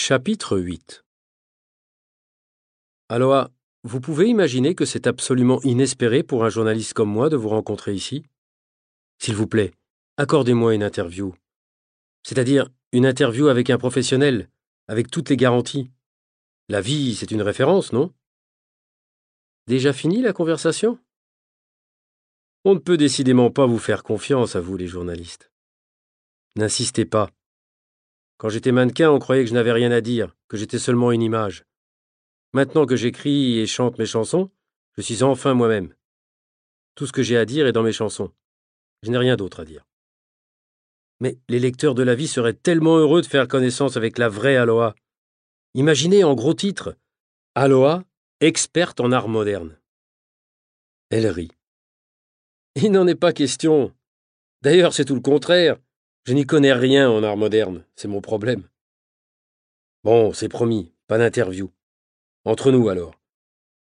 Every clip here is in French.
Chapitre 8 Aloha, vous pouvez imaginer que c'est absolument inespéré pour un journaliste comme moi de vous rencontrer ici? S'il vous plaît, accordez-moi une interview. C'est-à-dire une interview avec un professionnel, avec toutes les garanties. La vie, c'est une référence, non? Déjà fini la conversation? On ne peut décidément pas vous faire confiance à vous, les journalistes. N'insistez pas. Quand j'étais mannequin, on croyait que je n'avais rien à dire, que j'étais seulement une image. Maintenant que j'écris et chante mes chansons, je suis enfin moi-même. Tout ce que j'ai à dire est dans mes chansons. Je n'ai rien d'autre à dire. Mais les lecteurs de la vie seraient tellement heureux de faire connaissance avec la vraie Aloha. Imaginez en gros titre Aloha, experte en art moderne. Elle rit. Il n'en est pas question. D'ailleurs, c'est tout le contraire. Je n'y connais rien en art moderne, c'est mon problème. Bon, c'est promis, pas d'interview. Entre nous alors.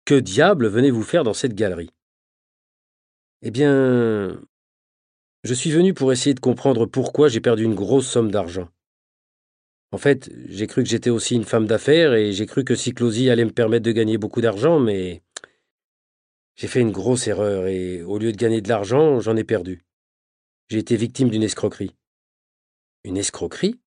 Que diable venez-vous faire dans cette galerie? Eh bien, je suis venu pour essayer de comprendre pourquoi j'ai perdu une grosse somme d'argent. En fait, j'ai cru que j'étais aussi une femme d'affaires et j'ai cru que Cyclosie allait me permettre de gagner beaucoup d'argent, mais j'ai fait une grosse erreur et au lieu de gagner de l'argent, j'en ai perdu. J'ai été victime d'une escroquerie. Une escroquerie